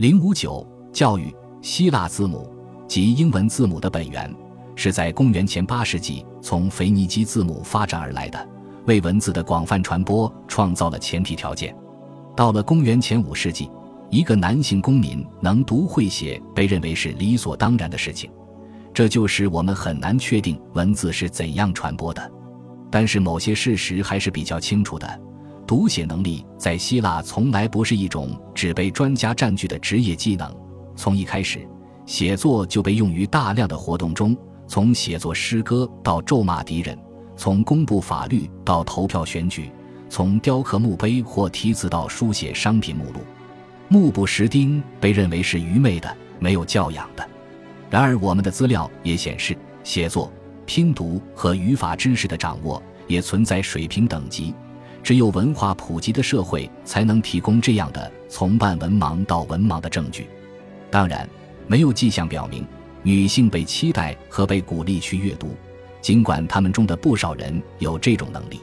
零五九教育希腊字母及英文字母的本源是在公元前八世纪从腓尼基字母发展而来的，为文字的广泛传播创造了前提条件。到了公元前五世纪，一个男性公民能读会写被认为是理所当然的事情，这就使我们很难确定文字是怎样传播的。但是某些事实还是比较清楚的。读写能力在希腊从来不是一种只被专家占据的职业技能。从一开始，写作就被用于大量的活动中，从写作诗歌到咒骂敌人，从公布法律到投票选举，从雕刻墓碑或题词到书写商品目录。目不识丁被认为是愚昧的、没有教养的。然而，我们的资料也显示，写作、拼读和语法知识的掌握也存在水平等级。只有文化普及的社会才能提供这样的从半文盲到文盲的证据。当然，没有迹象表明女性被期待和被鼓励去阅读，尽管他们中的不少人有这种能力。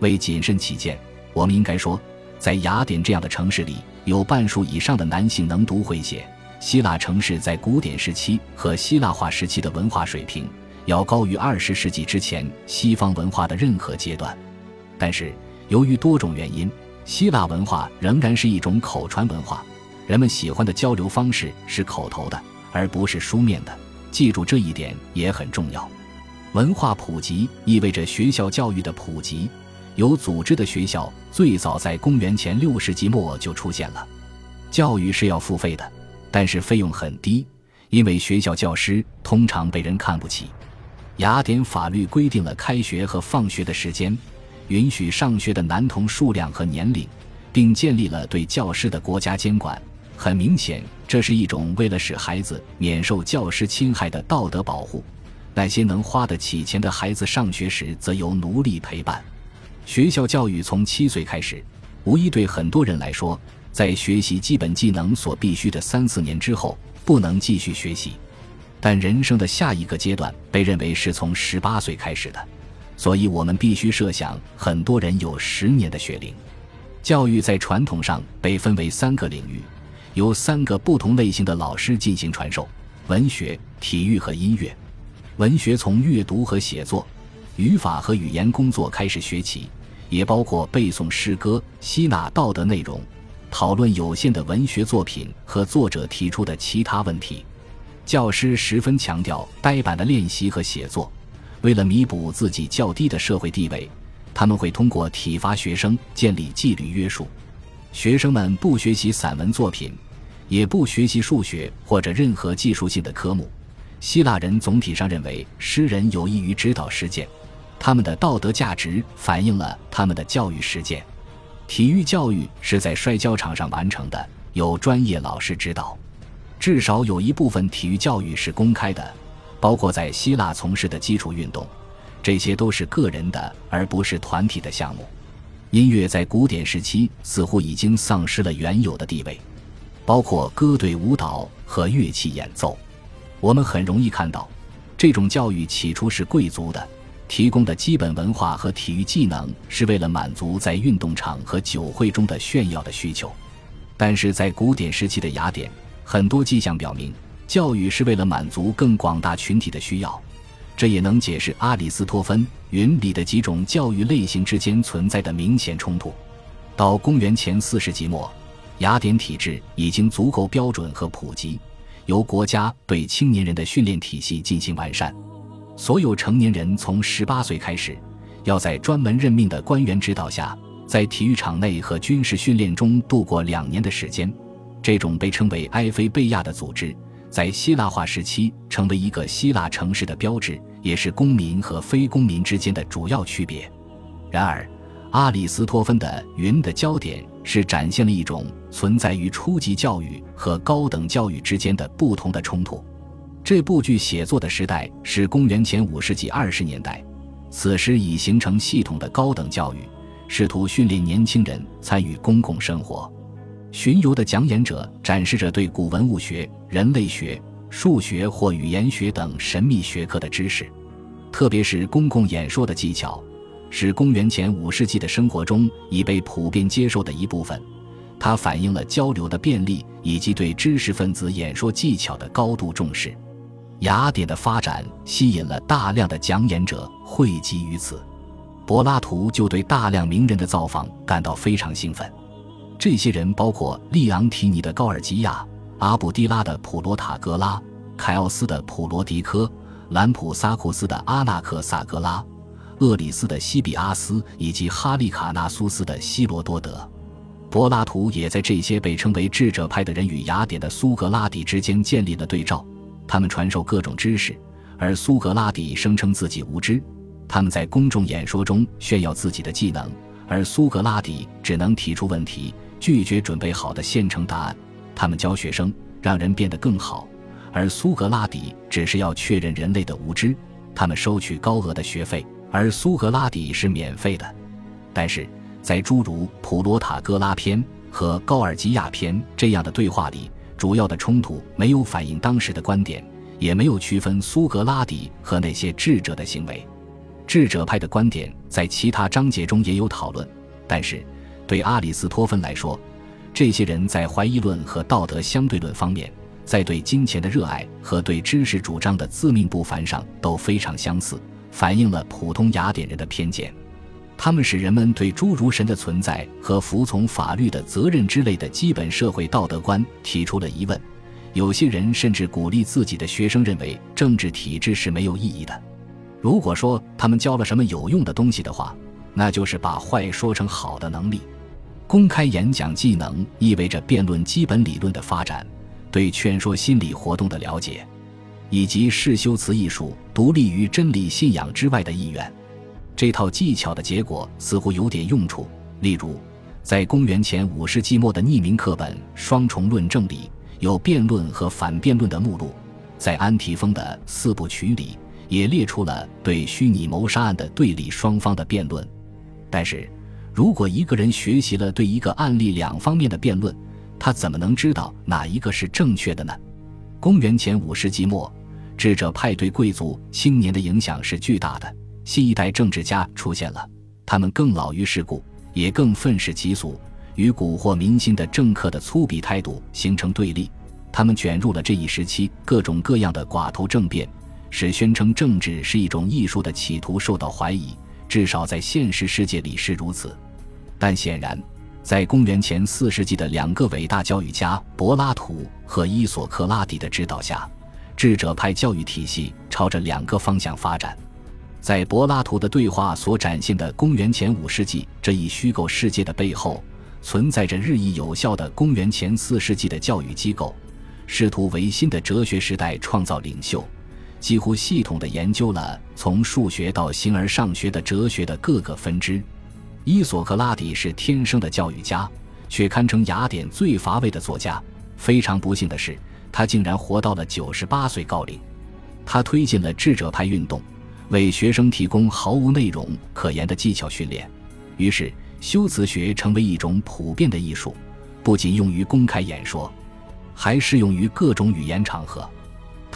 为谨慎起见，我们应该说，在雅典这样的城市里，有半数以上的男性能读会写。希腊城市在古典时期和希腊化时期的文化水平要高于二十世纪之前西方文化的任何阶段，但是。由于多种原因，希腊文化仍然是一种口传文化。人们喜欢的交流方式是口头的，而不是书面的。记住这一点也很重要。文化普及意味着学校教育的普及。有组织的学校最早在公元前六世纪末就出现了。教育是要付费的，但是费用很低，因为学校教师通常被人看不起。雅典法律规定了开学和放学的时间。允许上学的男童数量和年龄，并建立了对教师的国家监管。很明显，这是一种为了使孩子免受教师侵害的道德保护。那些能花得起钱的孩子上学时，则由奴隶陪伴。学校教育从七岁开始，无疑对很多人来说，在学习基本技能所必须的三四年之后，不能继续学习。但人生的下一个阶段被认为是从十八岁开始的。所以，我们必须设想，很多人有十年的学龄。教育在传统上被分为三个领域，由三个不同类型的老师进行传授：文学、体育和音乐。文学从阅读和写作、语法和语言工作开始学起，也包括背诵诗歌、吸纳道德内容、讨论有限的文学作品和作者提出的其他问题。教师十分强调呆板的练习和写作。为了弥补自己较低的社会地位，他们会通过体罚学生建立纪律约束。学生们不学习散文作品，也不学习数学或者任何技术性的科目。希腊人总体上认为诗人有益于指导实践，他们的道德价值反映了他们的教育实践。体育教育是在摔跤场上完成的，有专业老师指导。至少有一部分体育教育是公开的。包括在希腊从事的基础运动，这些都是个人的而不是团体的项目。音乐在古典时期似乎已经丧失了原有的地位，包括歌队舞蹈和乐器演奏。我们很容易看到，这种教育起初是贵族的，提供的基本文化和体育技能是为了满足在运动场和酒会中的炫耀的需求。但是在古典时期的雅典，很多迹象表明。教育是为了满足更广大群体的需要，这也能解释阿里斯托芬云里的几种教育类型之间存在的明显冲突。到公元前四世纪末，雅典体制已经足够标准和普及，由国家对青年人的训练体系进行完善。所有成年人从十八岁开始，要在专门任命的官员指导下，在体育场内和军事训练中度过两年的时间。这种被称为埃菲贝亚的组织。在希腊化时期，成为一个希腊城市的标志，也是公民和非公民之间的主要区别。然而，阿里斯托芬的《云》的焦点是展现了一种存在于初级教育和高等教育之间的不同的冲突。这部剧写作的时代是公元前五世纪二十年代，此时已形成系统的高等教育，试图训练年轻人参与公共生活。巡游的讲演者展示着对古文物学、人类学、数学或语言学等神秘学科的知识，特别是公共演说的技巧，是公元前五世纪的生活中已被普遍接受的一部分。它反映了交流的便利以及对知识分子演说技巧的高度重视。雅典的发展吸引了大量的讲演者汇集于此，柏拉图就对大量名人的造访感到非常兴奋。这些人包括利昂提尼的高尔基亚、阿卜蒂拉的普罗塔格拉、凯奥斯的普罗迪科、兰普萨库斯的阿纳克萨格拉、厄里斯的西比阿斯以及哈利卡纳苏斯的希罗多德。柏拉图也在这些被称为智者派的人与雅典的苏格拉底之间建立了对照。他们传授各种知识，而苏格拉底声称自己无知。他们在公众演说中炫耀自己的技能，而苏格拉底只能提出问题，拒绝准备好的现成答案。他们教学生让人变得更好，而苏格拉底只是要确认人类的无知。他们收取高额的学费，而苏格拉底是免费的。但是在诸如普罗塔哥拉篇和高尔基亚篇这样的对话里。主要的冲突没有反映当时的观点，也没有区分苏格拉底和那些智者的行为。智者派的观点在其他章节中也有讨论，但是对阿里斯托芬来说，这些人在怀疑论和道德相对论方面，在对金钱的热爱和对知识主张的自命不凡上都非常相似，反映了普通雅典人的偏见。他们使人们对诸如神的存在和服从法律的责任之类的基本社会道德观提出了疑问。有些人甚至鼓励自己的学生认为政治体制是没有意义的。如果说他们教了什么有用的东西的话，那就是把坏说成好的能力。公开演讲技能意味着辩论基本理论的发展，对劝说心理活动的了解，以及视修辞艺术独立于真理信仰之外的意愿。这套技巧的结果似乎有点用处。例如，在公元前五世纪末的匿名课本《双重论证》里，有辩论和反辩论的目录；在安提丰的四部曲里，也列出了对虚拟谋杀案的对立双方的辩论。但是，如果一个人学习了对一个案例两方面的辩论，他怎么能知道哪一个是正确的呢？公元前五世纪末，智者派对贵族青年的影响是巨大的。新一代政治家出现了，他们更老于世故，也更愤世嫉俗，与蛊惑民心的政客的粗鄙态度形成对立。他们卷入了这一时期各种各样的寡头政变，使宣称政治是一种艺术的企图受到怀疑。至少在现实世界里是如此。但显然，在公元前四世纪的两个伟大教育家柏拉图和伊索克拉底的指导下，智者派教育体系朝着两个方向发展。在柏拉图的对话所展现的公元前五世纪这一虚构世界的背后，存在着日益有效的公元前四世纪的教育机构，试图为新的哲学时代创造领袖，几乎系统地研究了从数学到形而上学的哲学的各个分支。伊索克拉底是天生的教育家，却堪称雅典最乏味的作家。非常不幸的是，他竟然活到了九十八岁高龄。他推进了智者派运动。为学生提供毫无内容可言的技巧训练，于是修辞学成为一种普遍的艺术，不仅用于公开演说，还适用于各种语言场合。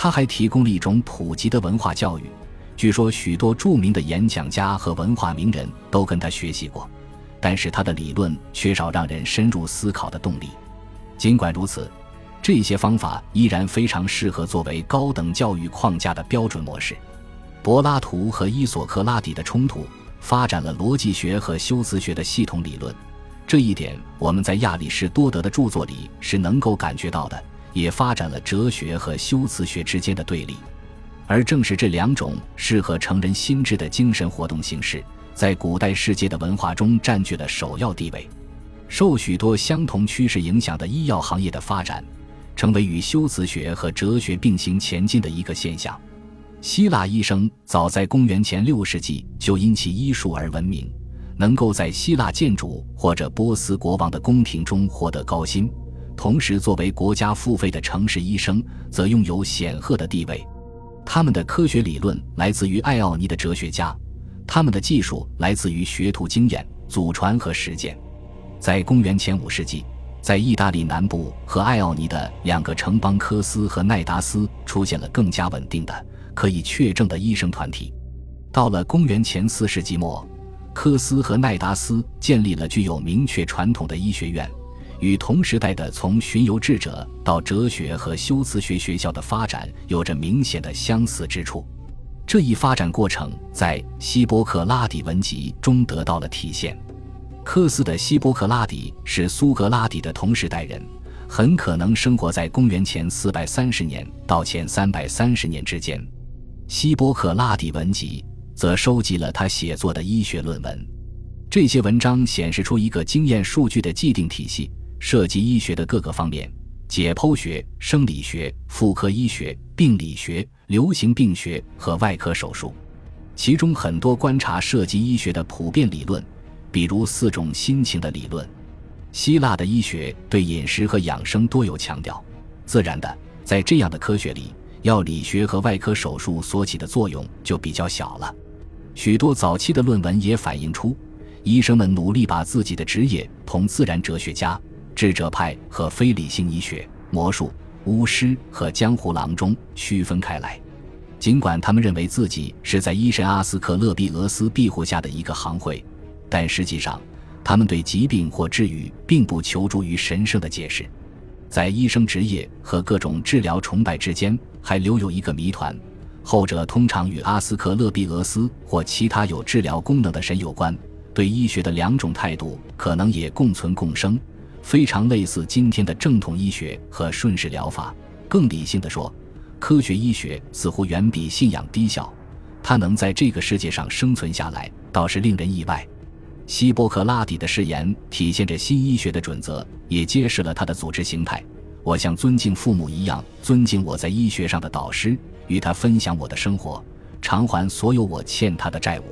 他还提供了一种普及的文化教育，据说许多著名的演讲家和文化名人都跟他学习过，但是他的理论缺少让人深入思考的动力。尽管如此，这些方法依然非常适合作为高等教育框架的标准模式。柏拉图和伊索克拉底的冲突发展了逻辑学和修辞学的系统理论，这一点我们在亚里士多德的著作里是能够感觉到的。也发展了哲学和修辞学之间的对立，而正是这两种适合成人心智的精神活动形式，在古代世界的文化中占据了首要地位。受许多相同趋势影响的医药行业的发展，成为与修辞学和哲学并行前进的一个现象。希腊医生早在公元前六世纪就因其医术而闻名，能够在希腊建筑或者波斯国王的宫廷中获得高薪。同时，作为国家付费的城市医生，则拥有显赫的地位。他们的科学理论来自于艾奥尼的哲学家，他们的技术来自于学徒经验、祖传和实践。在公元前五世纪，在意大利南部和艾奥尼的两个城邦科斯和奈达斯出现了更加稳定的。可以确证的医生团体，到了公元前四世纪末，科斯和奈达斯建立了具有明确传统的医学院，与同时代的从巡游智者到哲学和修辞学学校的发展有着明显的相似之处。这一发展过程在希波克拉底文集中得到了体现。科斯的希波克拉底是苏格拉底的同时代人，很可能生活在公元前四百三十年到前三百三十年之间。希波克拉底文集则收集了他写作的医学论文，这些文章显示出一个经验数据的既定体系，涉及医学的各个方面：解剖学、生理学、妇科医学、病理学。流行病学和外科手术，其中很多观察涉及医学的普遍理论，比如四种心情的理论。希腊的医学对饮食和养生多有强调。自然的，在这样的科学里，药理学和外科手术所起的作用就比较小了。许多早期的论文也反映出，医生们努力把自己的职业同自然哲学家、智者派和非理性医学、魔术。巫师和江湖郎中区分开来，尽管他们认为自己是在医神阿斯克勒庇俄斯庇护下的一个行会，但实际上，他们对疾病或治愈并不求助于神圣的解释。在医生职业和各种治疗崇拜之间，还留有一个谜团，后者通常与阿斯克勒庇俄斯或其他有治疗功能的神有关。对医学的两种态度可能也共存共生。非常类似今天的正统医学和顺势疗法。更理性的说，科学医学似乎远比信仰低效。它能在这个世界上生存下来，倒是令人意外。希波克拉底的誓言体现着新医学的准则，也揭示了他的组织形态。我像尊敬父母一样尊敬我在医学上的导师，与他分享我的生活，偿还所有我欠他的债务。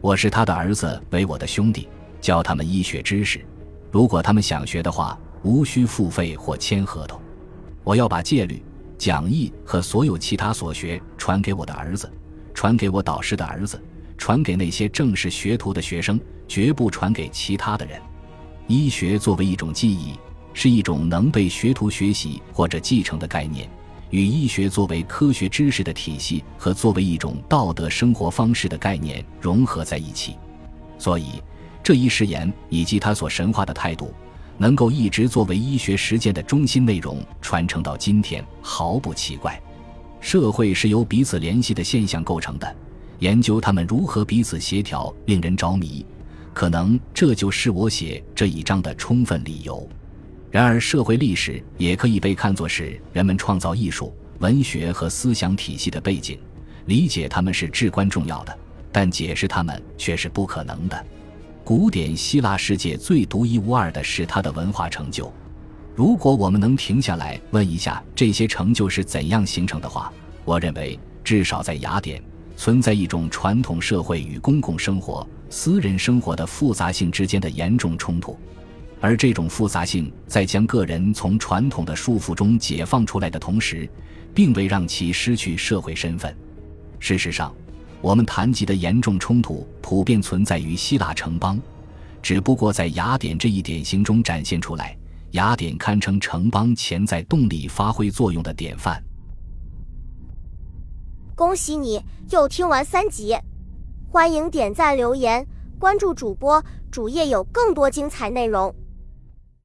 我视他的儿子为我的兄弟，教他们医学知识。如果他们想学的话，无需付费或签合同。我要把戒律、讲义和所有其他所学传给我的儿子，传给我导师的儿子，传给那些正式学徒的学生，绝不传给其他的人。医学作为一种技艺，是一种能被学徒学习或者继承的概念，与医学作为科学知识的体系和作为一种道德生活方式的概念融合在一起。所以。这一誓言以及他所神化的态度，能够一直作为医学实践的中心内容传承到今天，毫不奇怪。社会是由彼此联系的现象构成的，研究他们如何彼此协调，令人着迷。可能这就是我写这一章的充分理由。然而，社会历史也可以被看作是人们创造艺术、文学和思想体系的背景。理解他们是至关重要的，但解释他们却是不可能的。古典希腊世界最独一无二的是它的文化成就。如果我们能停下来问一下这些成就是怎样形成的话，我认为至少在雅典存在一种传统社会与公共生活、私人生活的复杂性之间的严重冲突，而这种复杂性在将个人从传统的束缚中解放出来的同时，并未让其失去社会身份。事实上。我们谈及的严重冲突普遍存在于希腊城邦，只不过在雅典这一典型中展现出来。雅典堪称城邦潜在动力发挥作用的典范。恭喜你又听完三集，欢迎点赞、留言、关注主播，主页有更多精彩内容。